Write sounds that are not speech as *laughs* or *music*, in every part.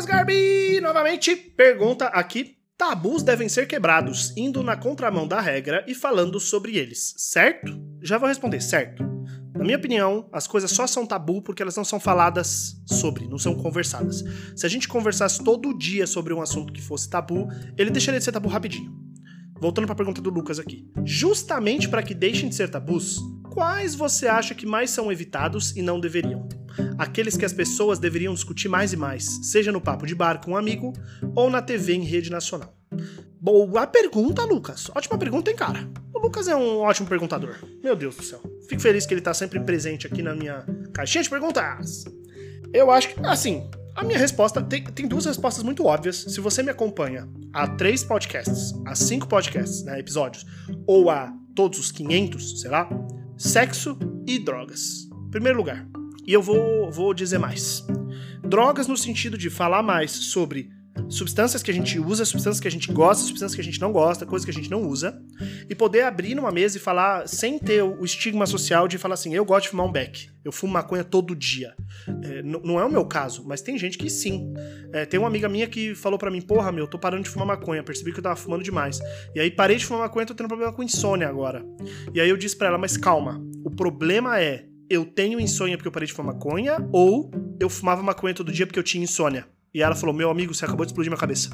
Lucas Garbi, novamente, pergunta aqui. Tabus devem ser quebrados, indo na contramão da regra e falando sobre eles, certo? Já vou responder, certo. Na minha opinião, as coisas só são tabu porque elas não são faladas sobre, não são conversadas. Se a gente conversasse todo dia sobre um assunto que fosse tabu, ele deixaria de ser tabu rapidinho. Voltando para a pergunta do Lucas aqui. Justamente para que deixem de ser tabus, quais você acha que mais são evitados e não deveriam? Aqueles que as pessoas deveriam discutir mais e mais, seja no papo de bar com um amigo ou na TV em rede nacional. Boa pergunta, Lucas. Ótima pergunta, hein, cara? O Lucas é um ótimo perguntador. Meu Deus do céu. Fico feliz que ele tá sempre presente aqui na minha caixinha de perguntas. Eu acho que, assim, a minha resposta tem, tem duas respostas muito óbvias. Se você me acompanha a três podcasts, a cinco podcasts, né, episódios, ou a todos os 500, sei lá, sexo e drogas. Primeiro lugar. E eu vou, vou dizer mais. Drogas no sentido de falar mais sobre substâncias que a gente usa, substâncias que a gente gosta, substâncias que a gente não gosta, coisas que a gente não usa, e poder abrir numa mesa e falar sem ter o estigma social de falar assim: eu gosto de fumar um beck, eu fumo maconha todo dia. É, não é o meu caso, mas tem gente que sim. É, tem uma amiga minha que falou para mim: porra, meu, tô parando de fumar maconha, percebi que eu tava fumando demais. E aí parei de fumar maconha, tô tendo problema com insônia agora. E aí eu disse para ela: mas calma, o problema é eu tenho insônia porque eu parei de fumar maconha ou eu fumava maconha todo dia porque eu tinha insônia. E ela falou: Meu amigo, você acabou de explodir minha cabeça.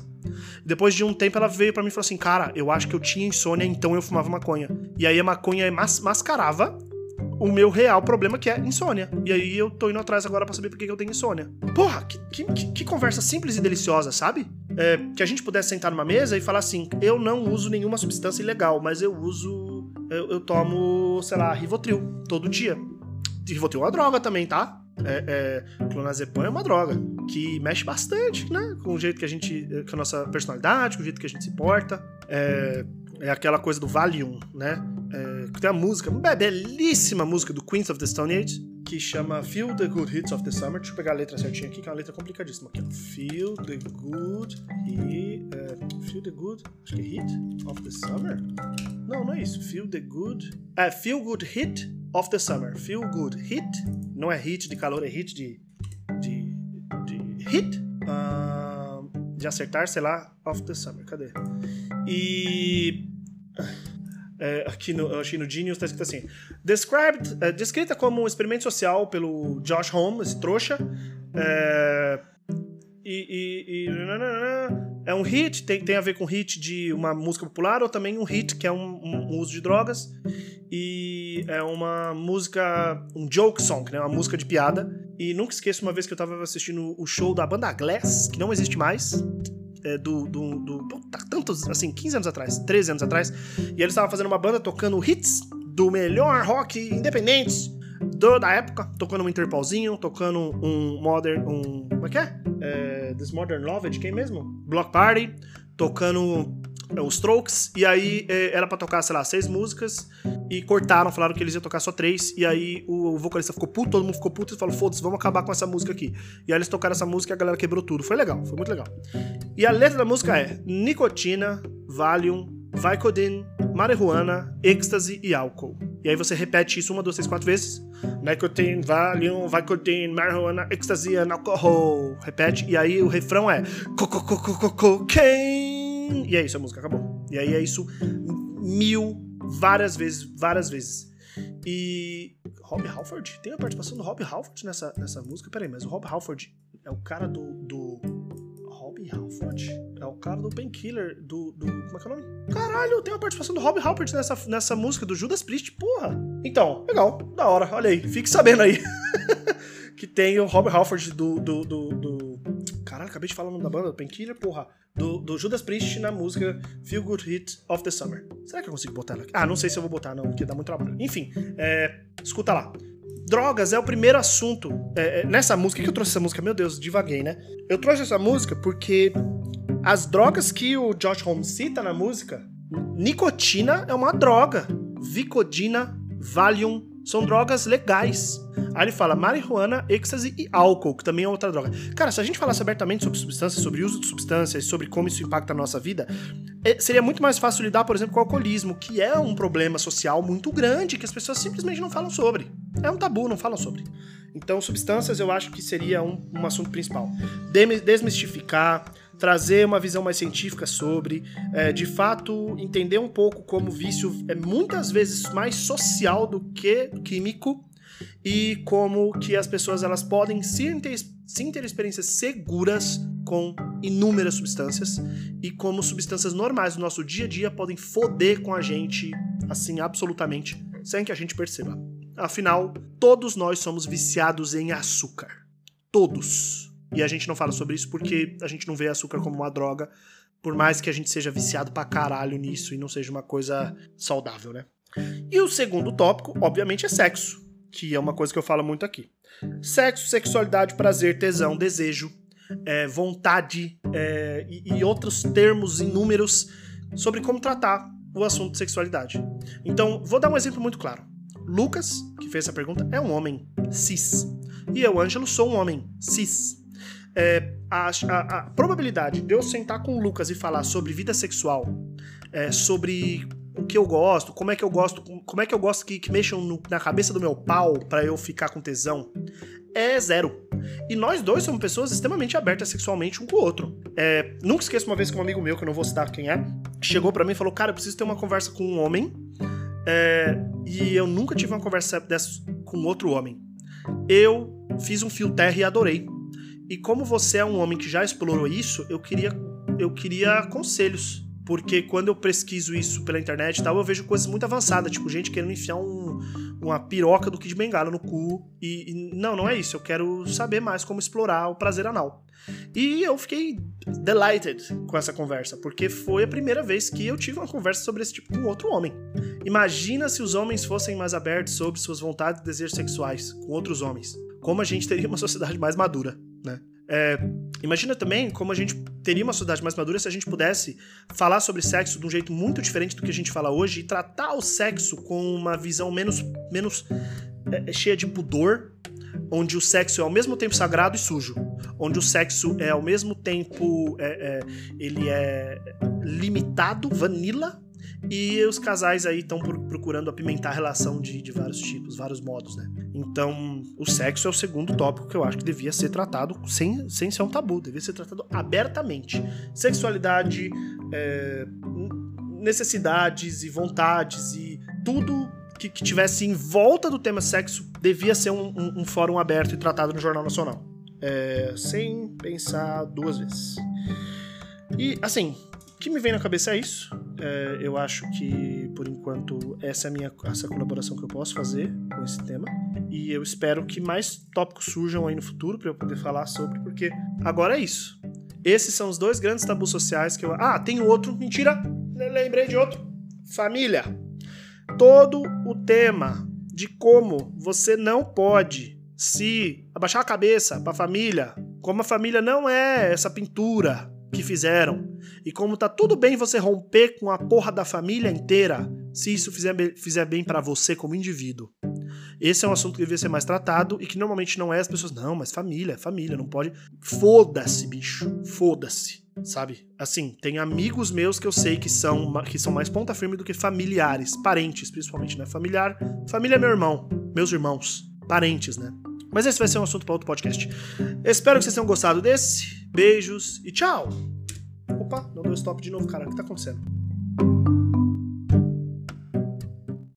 Depois de um tempo, ela veio para mim e falou assim: Cara, eu acho que eu tinha insônia, então eu fumava maconha. E aí a maconha mas mascarava o meu real problema, que é insônia. E aí eu tô indo atrás agora para saber por que eu tenho insônia. Porra, que, que, que conversa simples e deliciosa, sabe? É, que a gente pudesse sentar numa mesa e falar assim: Eu não uso nenhuma substância ilegal, mas eu uso. Eu, eu tomo, sei lá, Rivotril todo dia. Rivotril é uma droga também, tá? é, é, clonazepam é uma droga que mexe bastante, né? Com o jeito que a gente. com a nossa personalidade, com o jeito que a gente se porta. É, é aquela coisa do Valium, né? É, tem a música, uma belíssima música do Queens of the Stone Age, que chama Feel the Good Hits of the Summer. Deixa eu pegar a letra certinha aqui, que é uma letra complicadíssima. Aqui, Feel the Good Hit. Uh, feel the Good. Acho que é Hit of the Summer? Não, não é isso. Feel the Good. É, Feel Good Hit of the Summer. Feel Good Hit. Não é hit de calor, é hit de. de. de hit. Uh, de acertar, sei lá, of the Summer. Cadê? E. É, aqui no, eu achei no Genius, tá escrito assim: Described, é, descrita como um experimento social pelo Josh Holmes, esse trouxa. É, e, e, e, é um hit, tem, tem a ver com hit de uma música popular, ou também um hit que é um, um, uso de drogas. E é uma música, um joke song, né? Uma música de piada. E nunca esqueço uma vez que eu tava assistindo o show da banda Glass, que não existe mais é, do, do, do tantos, assim, 15 anos atrás, 13 anos atrás, e eles estavam fazendo uma banda tocando hits do melhor rock independente da época, tocando um Interpolzinho, tocando um Modern, um, como é que é? É This Modern Love, é de quem mesmo? Block Party, tocando é, os Strokes, e aí é, era para tocar, sei lá, seis músicas, e cortaram, falaram que eles iam tocar só três, e aí o vocalista ficou puto, todo mundo ficou puto e falou: foda-se, vamos acabar com essa música aqui. E aí eles tocaram essa música e a galera quebrou tudo. Foi legal, foi muito legal. E a letra da música é: nicotina, Valium, Vicodin, marihuana, êxtase e álcool. E aí você repete isso uma, duas, três, quatro vezes. Nicotine, Valium, Vicodin, marihuana, êxtase and alcohol. Repete. E aí o refrão é. E é isso, a música acabou. E aí é isso mil, várias vezes, várias vezes. E. Rob Halford? Tem a participação do Rob Halford nessa, nessa música? Peraí, mas o Rob Halford é o cara do. do... Rob Halford? É o cara do Painkiller, do, do. Como é que é o nome? Caralho, tem a participação do Rob Halford nessa, nessa música do Judas Priest, porra! Então, legal, da hora, olha aí, fique sabendo aí. *laughs* que tem o Rob Halford do, do, do, do... Caralho, acabei de falar o nome da banda, Painkiller, porra do, do, Judas Priest na música Feel Good Hit of the Summer. Será que eu consigo botar ela aqui? Ah, não sei se eu vou botar, não, porque dá muito trabalho. Enfim, é, escuta lá. Drogas é o primeiro assunto. É, é, nessa música, que eu trouxe essa música? Meu Deus, divaguei, né? Eu trouxe essa música porque as drogas que o Josh Holmes cita na música, nicotina é uma droga. Vicodina, Valium, são drogas legais. Aí ele fala marihuana, êxtase e álcool, que também é outra droga. Cara, se a gente falasse abertamente sobre substâncias, sobre uso de substâncias, sobre como isso impacta a nossa vida, é, seria muito mais fácil lidar, por exemplo, com o alcoolismo, que é um problema social muito grande que as pessoas simplesmente não falam sobre. É um tabu, não falam sobre. Então, substâncias eu acho que seria um, um assunto principal. Desmistificar, trazer uma visão mais científica sobre, é, de fato entender um pouco como o vício é muitas vezes mais social do que químico e como que as pessoas elas podem sim ter, sim ter experiências seguras com inúmeras substâncias e como substâncias normais do nosso dia a dia podem foder com a gente assim absolutamente sem que a gente perceba. Afinal, todos nós somos viciados em açúcar. Todos. E a gente não fala sobre isso porque a gente não vê açúcar como uma droga, por mais que a gente seja viciado pra caralho nisso e não seja uma coisa saudável, né? E o segundo tópico, obviamente, é sexo, que é uma coisa que eu falo muito aqui. Sexo, sexualidade, prazer, tesão, desejo, é, vontade é, e, e outros termos inúmeros sobre como tratar o assunto de sexualidade. Então, vou dar um exemplo muito claro. Lucas, que fez essa pergunta, é um homem cis. E eu, Ângelo, sou um homem cis. É, a, a, a, probabilidade de eu sentar com o Lucas e falar sobre vida sexual, é, sobre o que eu gosto, como é que eu gosto, como é que eu gosto que, que mexam no, na cabeça do meu pau para eu ficar com tesão, é zero. E nós dois somos pessoas extremamente abertas sexualmente um com o outro. É, nunca esqueço uma vez que um amigo meu, que eu não vou citar quem é, chegou para mim e falou: Cara, eu preciso ter uma conversa com um homem é, e eu nunca tive uma conversa dessa com outro homem. Eu fiz um fio terra e adorei. E como você é um homem que já explorou isso, eu queria, eu queria conselhos. Porque quando eu pesquiso isso pela internet e tal, eu vejo coisas muito avançadas, tipo gente querendo enfiar um, uma piroca do Kid Bengala no cu. E, e, não, não é isso. Eu quero saber mais como explorar o prazer anal. E eu fiquei delighted com essa conversa, porque foi a primeira vez que eu tive uma conversa sobre esse tipo com outro homem. Imagina se os homens fossem mais abertos sobre suas vontades e desejos sexuais com outros homens. Como a gente teria uma sociedade mais madura, né? É, imagina também como a gente teria uma sociedade mais madura se a gente pudesse falar sobre sexo de um jeito muito diferente do que a gente fala hoje e tratar o sexo com uma visão menos, menos é, cheia de pudor onde o sexo é ao mesmo tempo sagrado e sujo, onde o sexo é ao mesmo tempo é, é, ele é limitado, vanilla, e os casais aí estão procurando apimentar a relação de, de, vários tipos, vários modos, né? Então, o sexo é o segundo tópico que eu acho que devia ser tratado sem, sem ser um tabu, devia ser tratado abertamente. Sexualidade, é, necessidades e vontades e tudo que, que tivesse em volta do tema sexo devia ser um, um, um fórum aberto e tratado no Jornal Nacional. É, sem pensar duas vezes. E, assim, o que me vem na cabeça é isso. É, eu acho que, por enquanto, essa é a minha essa colaboração que eu posso fazer com esse tema. E eu espero que mais tópicos surjam aí no futuro para eu poder falar sobre, porque agora é isso. Esses são os dois grandes tabus sociais que eu. Ah, tem outro. Mentira! Lembrei de outro. Família todo o tema de como você não pode se abaixar a cabeça para a família, como a família não é essa pintura que fizeram, e como tá tudo bem você romper com a porra da família inteira, se isso fizer, fizer bem para você como indivíduo. Esse é um assunto que devia ser mais tratado e que normalmente não é as pessoas, não, mas família, família, não pode. Foda-se, bicho. Foda-se sabe? Assim, tem amigos meus que eu sei que são, que são mais ponta firme do que familiares, parentes, principalmente, né? Familiar, família é meu irmão, meus irmãos, parentes, né? Mas esse vai ser um assunto para outro podcast. Espero que vocês tenham gostado desse. Beijos e tchau! Opa, não deu stop de novo, cara. O que tá acontecendo?